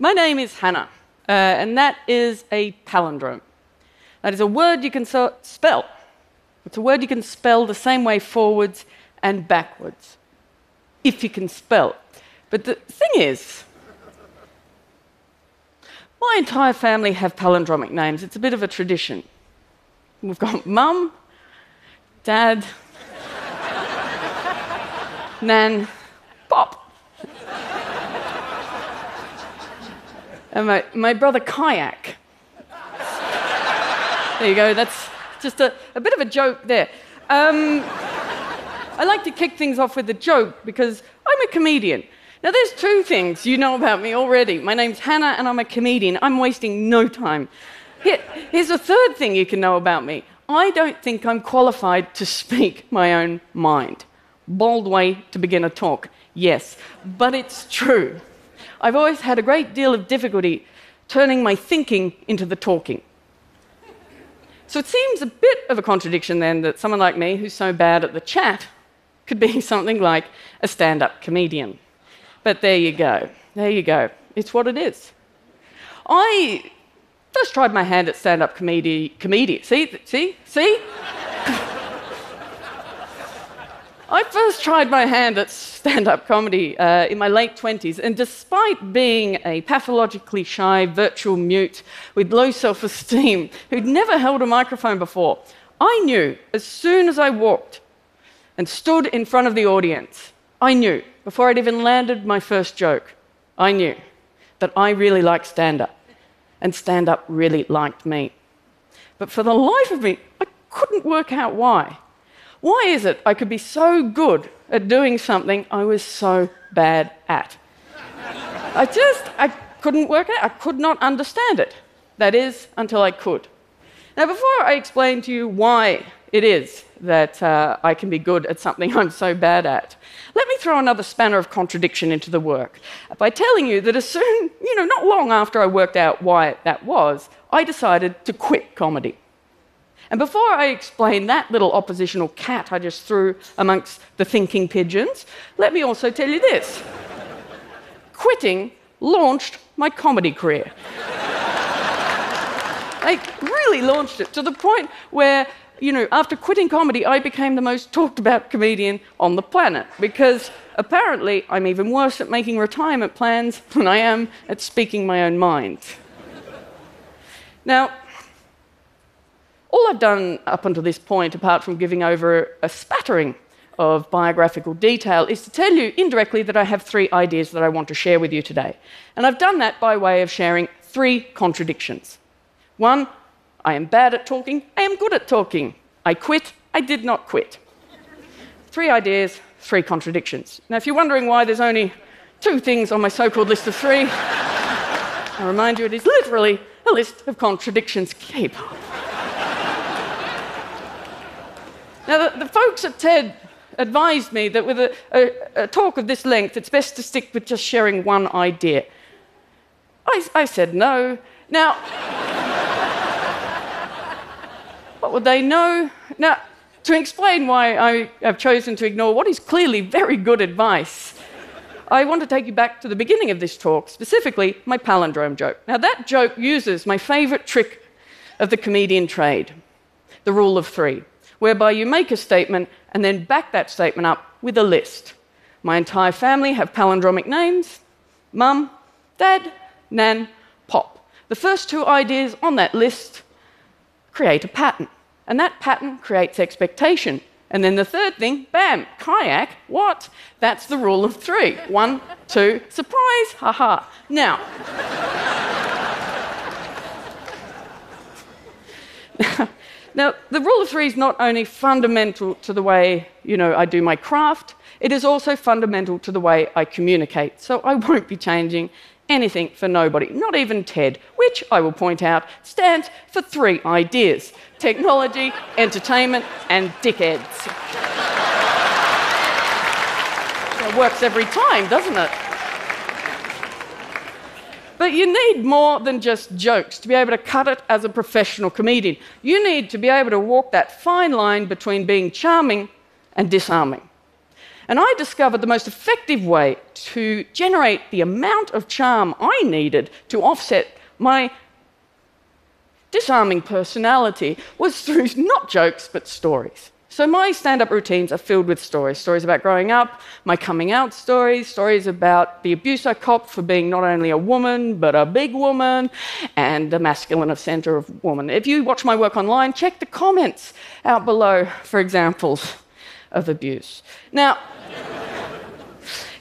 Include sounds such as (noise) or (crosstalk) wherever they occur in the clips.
My name is Hannah, uh, and that is a palindrome. That is a word you can so- spell. It's a word you can spell the same way forwards and backwards, if you can spell. But the thing is, my entire family have palindromic names. It's a bit of a tradition. We've got mum, dad, (laughs) nan, pop. And my, my brother Kayak. There you go, that's just a, a bit of a joke there. Um, I like to kick things off with a joke because I'm a comedian. Now, there's two things you know about me already. My name's Hannah, and I'm a comedian. I'm wasting no time. Here, here's a third thing you can know about me I don't think I'm qualified to speak my own mind. Bold way to begin a talk, yes, but it's true. I've always had a great deal of difficulty turning my thinking into the talking. So it seems a bit of a contradiction then that someone like me, who's so bad at the chat, could be (laughs) something like a stand up comedian. But there you go. There you go. It's what it is. I first tried my hand at stand up comedy. comedy. See? See? See? I first tried my hand at stand up comedy uh, in my late 20s, and despite being a pathologically shy virtual mute with low self esteem who'd never held a microphone before, I knew as soon as I walked and stood in front of the audience, I knew, before I'd even landed my first joke, I knew that I really liked stand up, and stand up really liked me. But for the life of me, I couldn't work out why. Why is it I could be so good at doing something I was so bad at? I just, I couldn't work it out. I could not understand it. That is, until I could. Now, before I explain to you why it is that uh, I can be good at something (laughs) I'm so bad at, let me throw another spanner of contradiction into the work by telling you that as soon, you know, not long after I worked out why that was, I decided to quit comedy. And before I explain that little oppositional cat I just threw amongst the thinking pigeons, let me also tell you this quitting launched my comedy career. I really launched it to the point where, you know, after quitting comedy, I became the most talked about comedian on the planet because apparently I'm even worse at making retirement plans than I am at speaking my own mind. Now, I've done up until this point, apart from giving over a spattering of biographical detail, is to tell you indirectly that I have three ideas that I want to share with you today. And I've done that by way of sharing three contradictions. One, I am bad at talking, I am good at talking. I quit, I did not quit. Three ideas, three contradictions. Now, if you're wondering why there's only two things on my so called list of three, (laughs) I remind you it is literally a list of contradictions. Keep up. Now, the, the, folks at TED advised me that with a, a, a, talk of this length, it's best to stick with just sharing one idea. I, I said no. Now, (laughs) what would they know? Now, to explain why I have chosen to ignore what is clearly very good advice, I want to take you back to the beginning of this talk, specifically my palindrome joke. Now, that joke uses my favorite trick of the comedian trade the rule of three whereby you make a statement and then back that statement up with a list. My entire family have palindromic names mum, dad, nan, pop. The first two ideas on that list create a pattern, and that pattern creates expectation. And then the third thing, bam, kayak, what? That's the rule of three. One, two, surprise, haha. Now, (laughs) Now, the rule of three is not only fundamental to the way, you know, I do my craft, it is also fundamental to the way I communicate. So I won't be changing anything for nobody, not even TED, which I will point out stands for three ideas technology, (laughs) entertainment, and dickheads. it works every time, doesn't it? But you need more than just jokes to be able to cut it as a professional comedian. You need to be able to walk that fine line between being charming and disarming. And I discovered the most effective way to generate the amount of charm I needed to offset my disarming personality was through (laughs) not jokes, but stories. So my stand up routines are filled with stories stories about growing up, my coming out stories, stories about the abuse I copped for being not only a woman, but a big woman, and a masculine of center of woman. If you watch my work online, check the comments out below for examples of abuse. Now,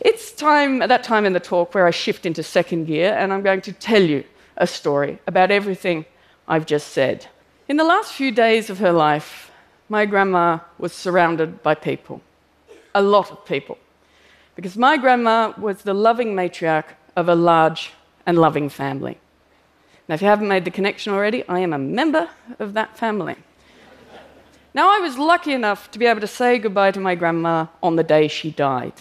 it's time at that time in the talk where I shift into second gear, and I'm going to tell you a story about everything I've just said. In the last few days of her life, my grandma was surrounded by people, a lot of people, because my grandma was the loving matriarch of a large and loving family. Now, if you haven't made the connection already, I am a member of that family. Now, I was lucky enough to be able to say goodbye to my grandma on the day she died.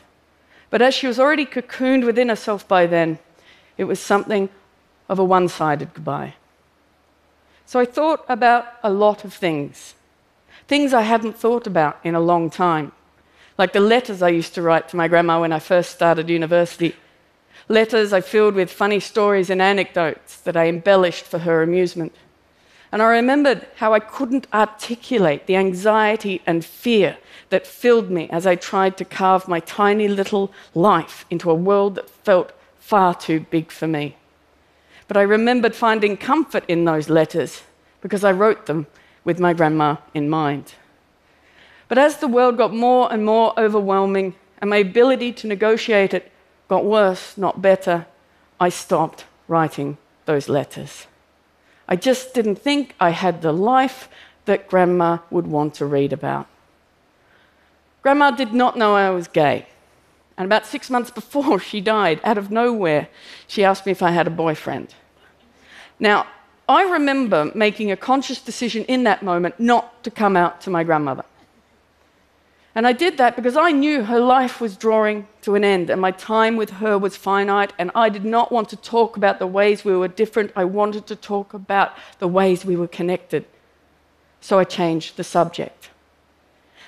But as she was already cocooned within herself by then, it was something of a one sided goodbye. So I thought about a lot of things, things I hadn't thought about in a long time, like the letters I used to write to my grandma when I first started university. Letters I filled with funny stories and anecdotes that I embellished for her amusement. And I remembered how I couldn't articulate the anxiety and fear that filled me as I tried to carve my tiny little life into a world that felt far too big for me. But I remembered finding comfort in those letters because I wrote them with my grandma in mind. But as the world got more and more overwhelming and my ability to negotiate it got worse, not better, I stopped writing those letters. I just didn't think I had the life that Grandma would want to read about. Grandma did not know I was gay. And about six months before (laughs) she died, out of nowhere, she asked me if I had a boyfriend. Now, I remember making a conscious decision in that moment not to come out to my grandmother. And I did that because I knew her life was drawing to an end and my time with her was finite, and I did not want to talk about the ways we were different. I wanted to talk about the ways we were connected. So I changed the subject.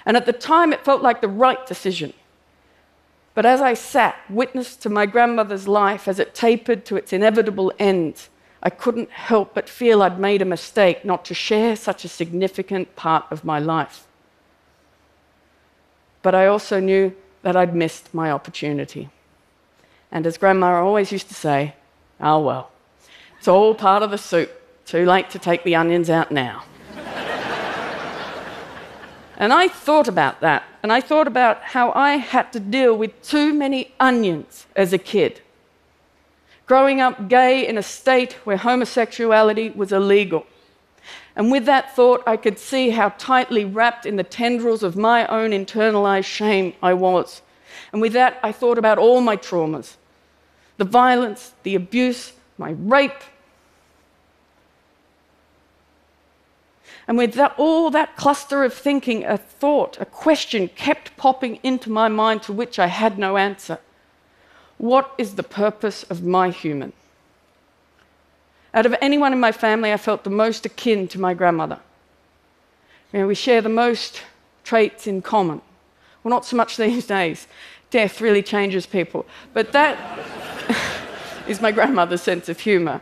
And at the time, it felt like the right decision. But as I sat, witness to my grandmother's life as it tapered to its inevitable end, I couldn't help but feel I'd made a mistake not to share such a significant part of my life but I also knew that I'd missed my opportunity. And as Grandma always used to say, oh well, it's all part of the soup. Too late to take the onions out now. (laughs) and I thought about that, and I thought about how I had to deal with too many onions as a kid. Growing up gay in a state where homosexuality was illegal and with that thought, I could see how tightly wrapped in the tendrils of my own internalized shame I was. And with that, I thought about all my traumas the violence, the abuse, my rape. And with that, all that cluster of thinking, a thought, a question kept popping into my mind to which I had no answer. What is the purpose of my human? Out of anyone in my family, I felt the most akin to my grandmother. You know, we share the most traits in common. Well, not so much these (laughs) days. Death really changes people. But that (laughs) is my grandmother's sense of humour.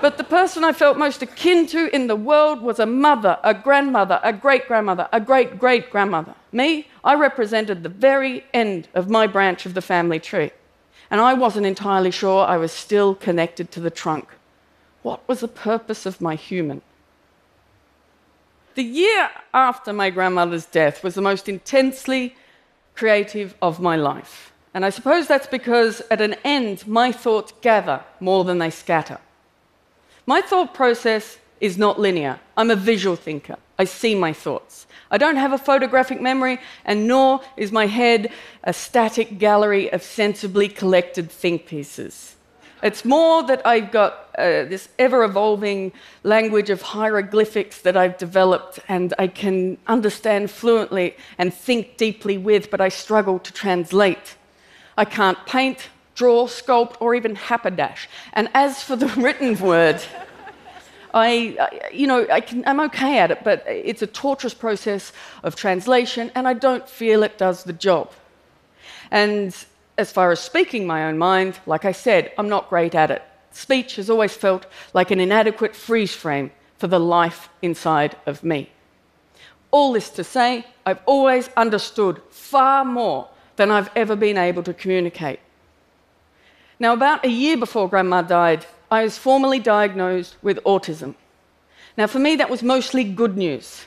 But the person I felt most akin to in the world was a mother, a grandmother, a great grandmother, a great great grandmother. Me, I represented the very end of my branch of the family tree. And I wasn't entirely sure I was still connected to the trunk. What was the purpose of my human? The year after my grandmother's death was the most intensely creative of my life. And I suppose that's because at an end, my thoughts gather more than they scatter. My thought process is not linear. I'm a visual thinker. I see my thoughts. I don't have a photographic memory, and nor is my head a static gallery of sensibly collected think pieces. It's more that I've got uh, this ever evolving language of hieroglyphics that I've developed and I can understand fluently and think deeply with, but I struggle to translate. I can't paint, draw, sculpt, or even haberdash. And as for the (laughs) written word, I, you know, I I'm okay at it, but it's a torturous process of translation, and I don't feel it does the job. And as far as speaking my own mind, like I said, I'm not great at it. Speech has always felt like an inadequate freeze frame for the life inside of me. All this to say, I've always understood far more than I've ever been able to communicate. Now, about a year before Grandma died, I was formally diagnosed with autism. Now, for me, that was mostly good news.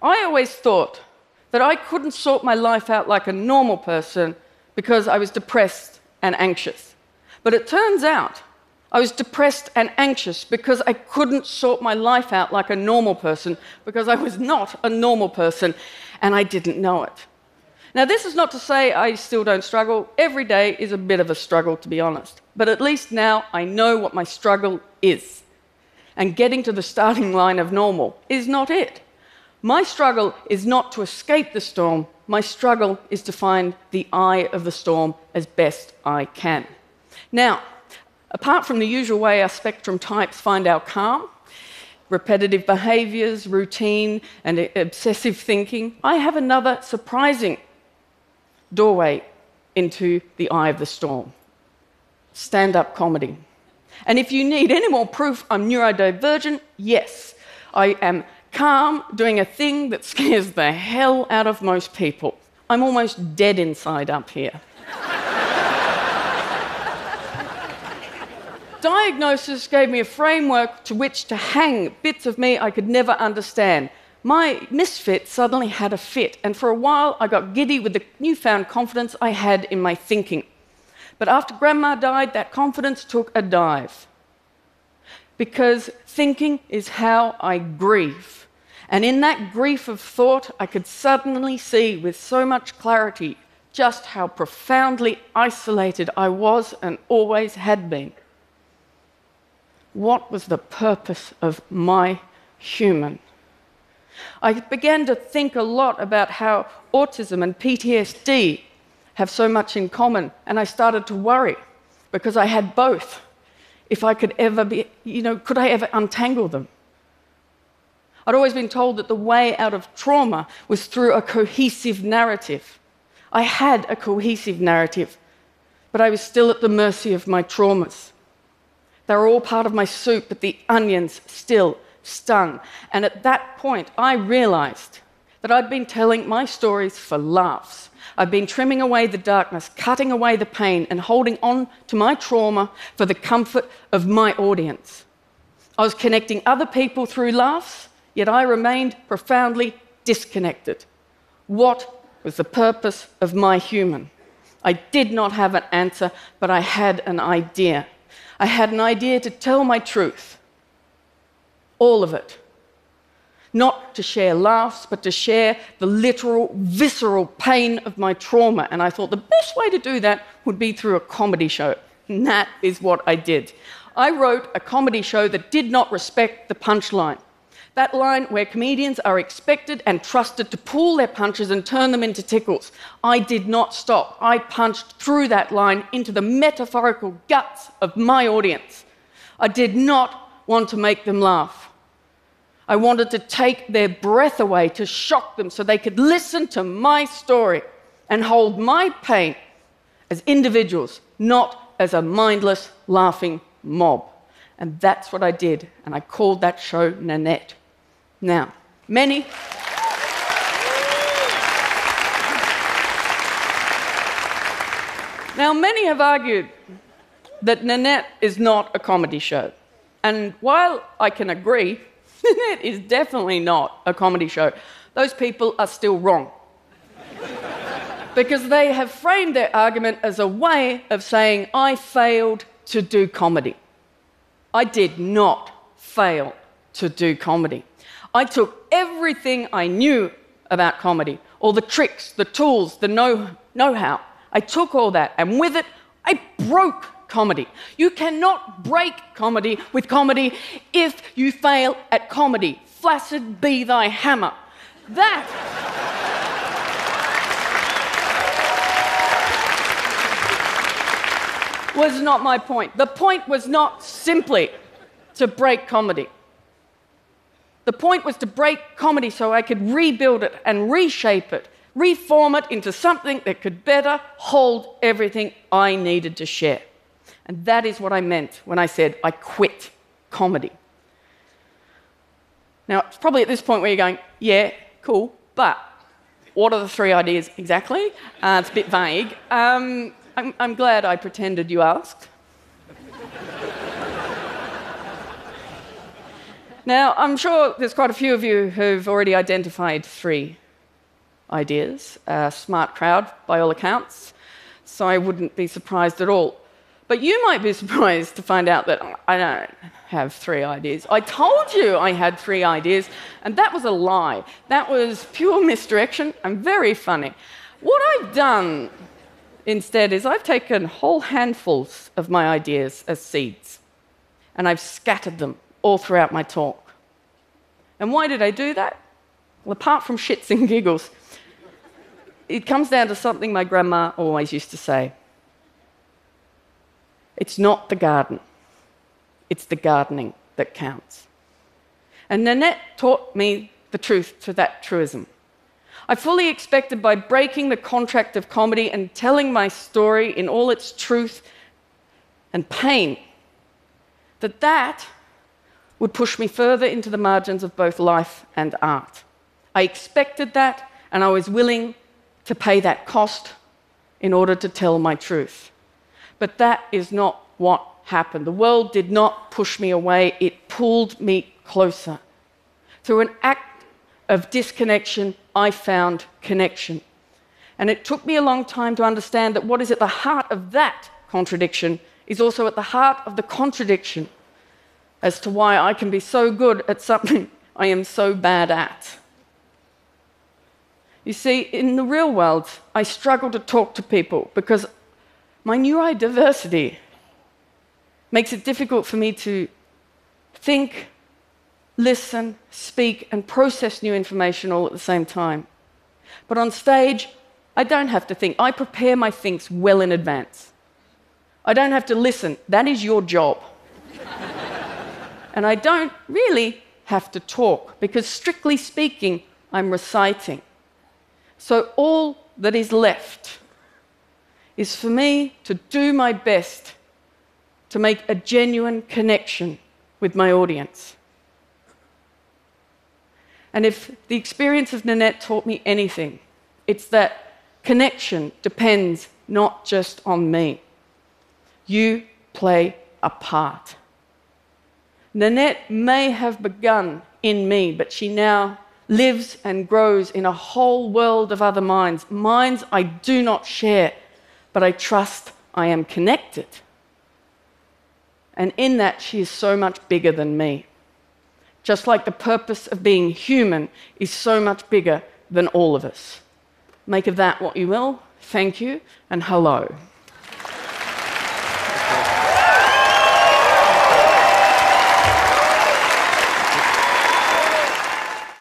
I always thought that I couldn't sort my life out like a normal person because I was depressed and anxious. But it turns out I was depressed and anxious because I couldn't sort my life out like a normal person because I was not a normal person and I didn't know it. Now, this is not to say I still don't struggle. Every day is a bit of a struggle, to be honest. But at least now I know what my struggle is. And getting to the starting line of normal is not it. My struggle is not to escape the storm, my struggle is to find the eye of the storm as best I can. Now, Apart from the usual way our spectrum types find our calm, repetitive behaviors, routine, and obsessive thinking, I have another surprising doorway into the eye of the storm stand up comedy. And if you need any more proof I'm neurodivergent, yes, I am calm doing a thing that scares the hell out of most people. I'm almost dead inside up here. (laughs) diagnosis gave me a framework to which to hang bits of me I could never understand. My misfit suddenly had a fit, and for a while I got giddy with the newfound confidence I had in my thinking. But after Grandma died, that confidence took a dive. Because thinking is how I grieve. And in that grief of thought, I could suddenly see with so much clarity just how profoundly isolated I was and always had been what was the purpose of my human? I began to think a lot about how autism and PTSD have so much in common, and I started to worry because I had both. If I could ever be, you know, could I ever untangle them? I'd always been told that the way out of trauma was through a cohesive narrative. I had a cohesive narrative, but I was still at the mercy of my traumas. They were all part of my soup, but the onions still stung. And at that point, I realized that I'd been telling my stories for laughs. I'd been trimming away the darkness, cutting away the pain, and holding on to my trauma for the comfort of my audience. I was connecting other people through laughs, yet I remained profoundly disconnected. What was the purpose of my human? I did not have an answer, but I had an idea. I had an idea to tell my truth. All of it. Not to share laughs, but to share the literal, visceral pain of my trauma. And I thought the best way to do that would be through a comedy show. And that is what I did. I wrote a comedy show that did not respect the punchline. That line where comedians are expected and trusted to pull their punches and turn them into tickles. I did not stop. I punched through that line into the metaphorical guts of my audience. I did not want to make them laugh. I wanted to take their breath away, to shock them so they could listen to my story and hold my pain as individuals, not as a mindless, laughing mob. And that's what I did, and I called that show Nanette. Now, many. Now, many have argued that Nanette is not a comedy show. And while I can agree, (laughs) Nanette is definitely not a comedy show, those people are still wrong. because they have framed their argument as a way of saying, I failed to do comedy. I did not fail to do comedy. I took everything I knew about comedy, all the tricks, the tools, the know how. I took all that, and with it, I broke comedy. You cannot break comedy with comedy if you fail at comedy. Flaccid be thy hammer. That. was not my point. The point was not simply to break comedy. The point was to break comedy so I could rebuild it and reshape it reform it into something that could better hold everything I needed to share. And that is what I meant when I said I quit comedy. Now, it's probably at this point where you're going, yeah, cool, but what are the three ideas exactly? Uh, it's a bit vague. Um, I'm, I'm glad I pretended you asked. now, I'm sure there's quite a few of you who've already identified three ideas. A smart crowd, by all accounts, so I wouldn't be surprised at all. But you might be (laughs) surprised to find out that I don't have three ideas. I told you I had three ideas, and that was a lie. That was pure misdirection and very funny. What I've done instead is I've taken whole handfuls of my ideas as seeds, and I've scattered them all throughout my talk. And why did I do that? Well, apart from shits and giggles, it comes down to something my grandma always used to say it's not the garden, it's the gardening that counts. And Nanette taught me the truth to that truism. I fully expected by breaking the contract of comedy and telling my story in all its truth and pain that that would push me further into the margins of both life and art. I expected that, and I was willing to pay that cost in order to tell my truth. But that is not what happened. The world did not push me away, it pulled me closer. Through an act of disconnection, I found connection. And it took me a long time to understand that what is at the heart of that contradiction is also at the heart of the contradiction as to why I can be so good at something (laughs) I am so bad at. You see, in the real world, I struggle to talk to people because my neurodiversity makes it difficult for me to think, listen, speak, and process new information all at the same time. But on stage, I don't have to think. I prepare my thinks well in advance. I don't have to listen. That is your job. (laughs) and I don't really have to talk because, strictly speaking, I'm reciting. So all that is left is for me to do my best to make a genuine connection with my audience. And if the experience of Nanette taught me anything, it's that connection depends not just on me. You play a part. Nanette may have begun in me, but she now lives and grows in a whole world of other minds, minds I do not share, but I trust I am connected. And in that, she is so much bigger than me. Just like the purpose of being human is so much bigger than all of us. Make of that what you will. Thank you, and hello.